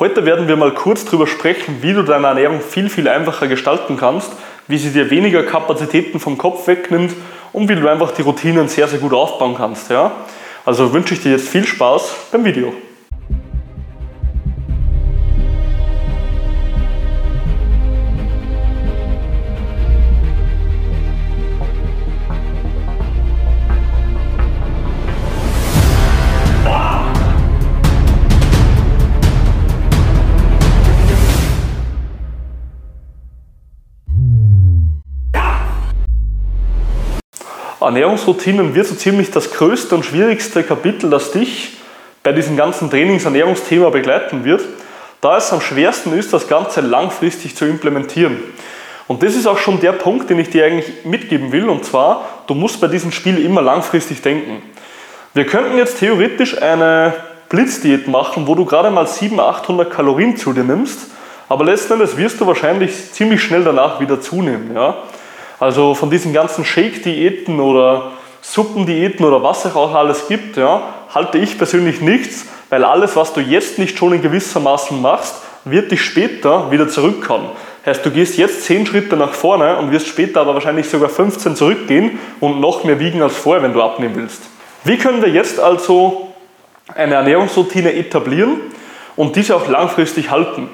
Heute werden wir mal kurz darüber sprechen, wie du deine Ernährung viel, viel einfacher gestalten kannst, wie sie dir weniger Kapazitäten vom Kopf wegnimmt und wie du einfach die Routinen sehr, sehr gut aufbauen kannst. Ja? Also wünsche ich dir jetzt viel Spaß beim Video. Ernährungsroutinen wird so ziemlich das größte und schwierigste Kapitel, das dich bei diesem ganzen Trainings-Ernährungsthema begleiten wird, da es am schwersten ist, das Ganze langfristig zu implementieren. Und das ist auch schon der Punkt, den ich dir eigentlich mitgeben will, und zwar, du musst bei diesem Spiel immer langfristig denken. Wir könnten jetzt theoretisch eine Blitzdiät machen, wo du gerade mal 700, 800 Kalorien zu dir nimmst, aber letzten Endes wirst du wahrscheinlich ziemlich schnell danach wieder zunehmen. Ja? Also von diesen ganzen Shake-Diäten oder Suppendiäten oder was es auch alles gibt, ja, halte ich persönlich nichts, weil alles, was du jetzt nicht schon in gewissermaßen machst, wird dich später wieder zurückkommen. Heißt, du gehst jetzt 10 Schritte nach vorne und wirst später aber wahrscheinlich sogar 15 zurückgehen und noch mehr wiegen als vorher, wenn du abnehmen willst. Wie können wir jetzt also eine Ernährungsroutine etablieren und diese auch langfristig halten?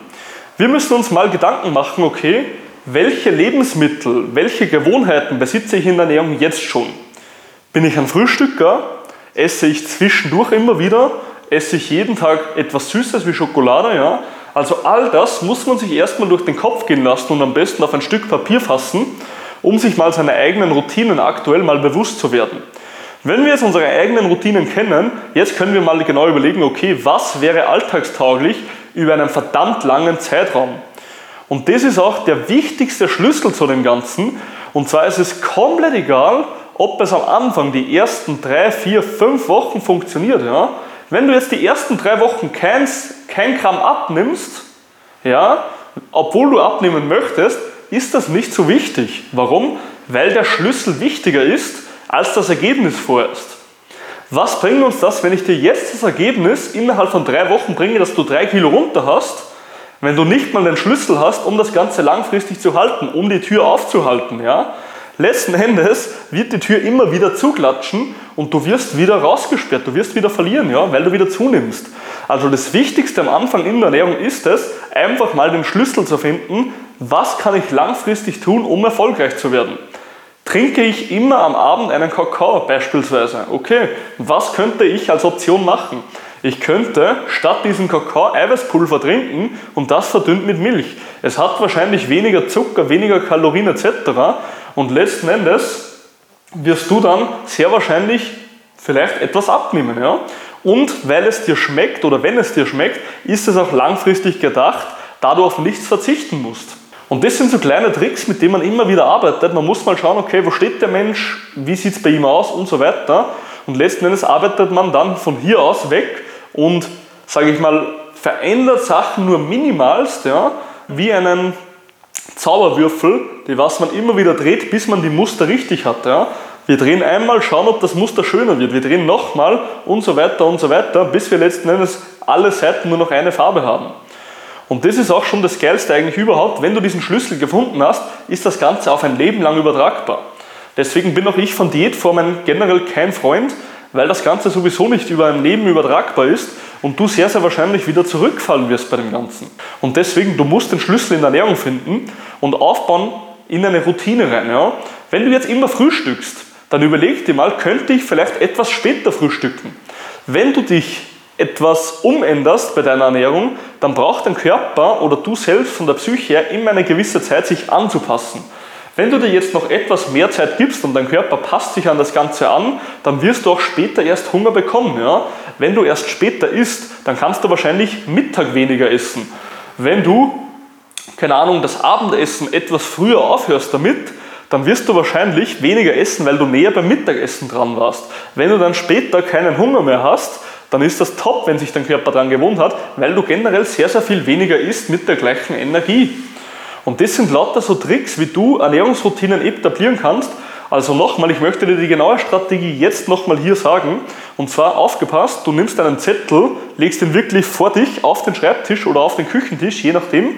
Wir müssen uns mal Gedanken machen, okay, welche Lebensmittel, welche Gewohnheiten besitze ich in der Ernährung jetzt schon? Bin ich ein Frühstücker? Esse ich zwischendurch immer wieder? Esse ich jeden Tag etwas Süßes wie Schokolade? Ja? Also all das muss man sich erstmal durch den Kopf gehen lassen und am besten auf ein Stück Papier fassen, um sich mal seine eigenen Routinen aktuell mal bewusst zu werden. Wenn wir jetzt unsere eigenen Routinen kennen, jetzt können wir mal genau überlegen, okay, was wäre alltagstauglich über einen verdammt langen Zeitraum? Und das ist auch der wichtigste Schlüssel zu dem Ganzen. Und zwar ist es komplett egal, ob es am Anfang die ersten drei, vier, fünf Wochen funktioniert. Ja? Wenn du jetzt die ersten drei Wochen kein, kein Gramm abnimmst, ja, obwohl du abnehmen möchtest, ist das nicht so wichtig. Warum? Weil der Schlüssel wichtiger ist als das Ergebnis vorerst. Was bringt uns das, wenn ich dir jetzt das Ergebnis innerhalb von drei Wochen bringe, dass du drei Kilo runter hast wenn du nicht mal den Schlüssel hast, um das Ganze langfristig zu halten, um die Tür aufzuhalten, ja, letzten Endes wird die Tür immer wieder zuklatschen und du wirst wieder rausgesperrt, du wirst wieder verlieren, ja, weil du wieder zunimmst. Also das Wichtigste am Anfang in der Ernährung ist es, einfach mal den Schlüssel zu finden, was kann ich langfristig tun, um erfolgreich zu werden. Trinke ich immer am Abend einen Kakao beispielsweise? Okay, was könnte ich als Option machen? Ich könnte statt diesem Kakao Eiweißpulver trinken und das verdünnt mit Milch. Es hat wahrscheinlich weniger Zucker, weniger Kalorien etc. Und letzten Endes wirst du dann sehr wahrscheinlich vielleicht etwas abnehmen. Ja? Und weil es dir schmeckt oder wenn es dir schmeckt, ist es auch langfristig gedacht, da du auf nichts verzichten musst. Und das sind so kleine Tricks, mit denen man immer wieder arbeitet. Man muss mal schauen, okay, wo steht der Mensch, wie sieht es bei ihm aus und so weiter. Und letzten Endes arbeitet man dann von hier aus weg und, sage ich mal, verändert Sachen nur minimalst, ja, wie einen Zauberwürfel, die was man immer wieder dreht, bis man die Muster richtig hat. Ja. Wir drehen einmal, schauen, ob das Muster schöner wird. Wir drehen nochmal und so weiter und so weiter, bis wir letzten Endes alle Seiten nur noch eine Farbe haben. Und das ist auch schon das Geilste eigentlich überhaupt. Wenn du diesen Schlüssel gefunden hast, ist das Ganze auf ein Leben lang übertragbar. Deswegen bin auch ich von Diätformen generell kein Freund, weil das Ganze sowieso nicht über ein Leben übertragbar ist und du sehr, sehr wahrscheinlich wieder zurückfallen wirst bei dem Ganzen. Und deswegen, du musst den Schlüssel in der Ernährung finden und aufbauen in eine Routine rein. Ja? Wenn du jetzt immer frühstückst, dann überleg dir mal, könnte ich vielleicht etwas später frühstücken? Wenn du dich etwas umänderst bei deiner Ernährung, dann braucht dein Körper oder du selbst von der Psyche her immer eine gewisse Zeit, sich anzupassen. Wenn du dir jetzt noch etwas mehr Zeit gibst und dein Körper passt sich an das Ganze an, dann wirst du auch später erst Hunger bekommen. Ja? Wenn du erst später isst, dann kannst du wahrscheinlich Mittag weniger essen. Wenn du, keine Ahnung, das Abendessen etwas früher aufhörst damit, dann wirst du wahrscheinlich weniger essen, weil du näher beim Mittagessen dran warst. Wenn du dann später keinen Hunger mehr hast, dann ist das top, wenn sich dein Körper daran gewohnt hat, weil du generell sehr, sehr viel weniger isst mit der gleichen Energie. Und das sind lauter so Tricks, wie du Ernährungsroutinen etablieren kannst, Also nochmal, ich möchte dir die genaue Strategie jetzt nochmal hier sagen. Und zwar aufgepasst, du nimmst einen Zettel, legst ihn wirklich vor dich auf den Schreibtisch oder auf den Küchentisch, je nachdem.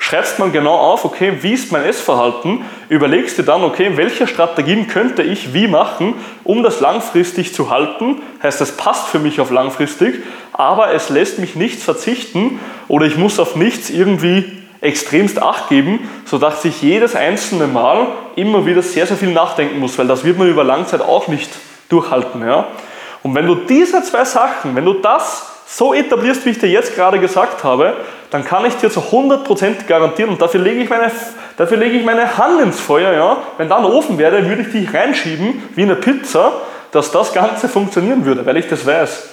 Schreibst mal genau auf, okay, wie ist mein Essverhalten? Überlegst dir dann, okay, welche Strategien könnte ich wie machen, um das langfristig zu halten? Heißt, es passt für mich auf langfristig, aber es lässt mich nichts verzichten oder ich muss auf nichts irgendwie extremst Acht geben, sodass ich jedes einzelne Mal immer wieder sehr, sehr viel nachdenken muss, weil das wird man über Langzeit auch nicht durchhalten. Ja? Und wenn du diese zwei Sachen, wenn du das so etablierst, wie ich dir jetzt gerade gesagt habe, dann kann ich dir zu 100% garantieren, und dafür lege ich meine, dafür lege ich meine Hand ins Feuer, ja? wenn da ein Ofen wäre, würde ich die reinschieben wie eine Pizza, dass das Ganze funktionieren würde, weil ich das weiß.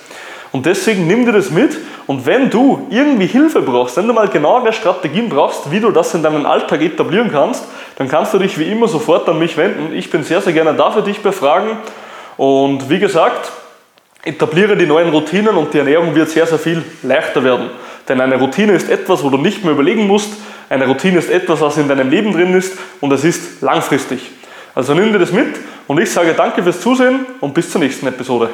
Und deswegen nimm dir das mit und wenn du irgendwie Hilfe brauchst, wenn du mal genauere Strategien brauchst, wie du das in deinem Alltag etablieren kannst, dann kannst du dich wie immer sofort an mich wenden. Ich bin sehr, sehr gerne da für dich bei Fragen. Und wie gesagt, etabliere die neuen Routinen und die Ernährung wird sehr, sehr viel leichter werden. Denn eine Routine ist etwas, wo du nicht mehr überlegen musst. Eine Routine ist etwas, was in deinem Leben drin ist und es ist langfristig. Also nimm dir das mit und ich sage danke fürs Zusehen und bis zur nächsten Episode.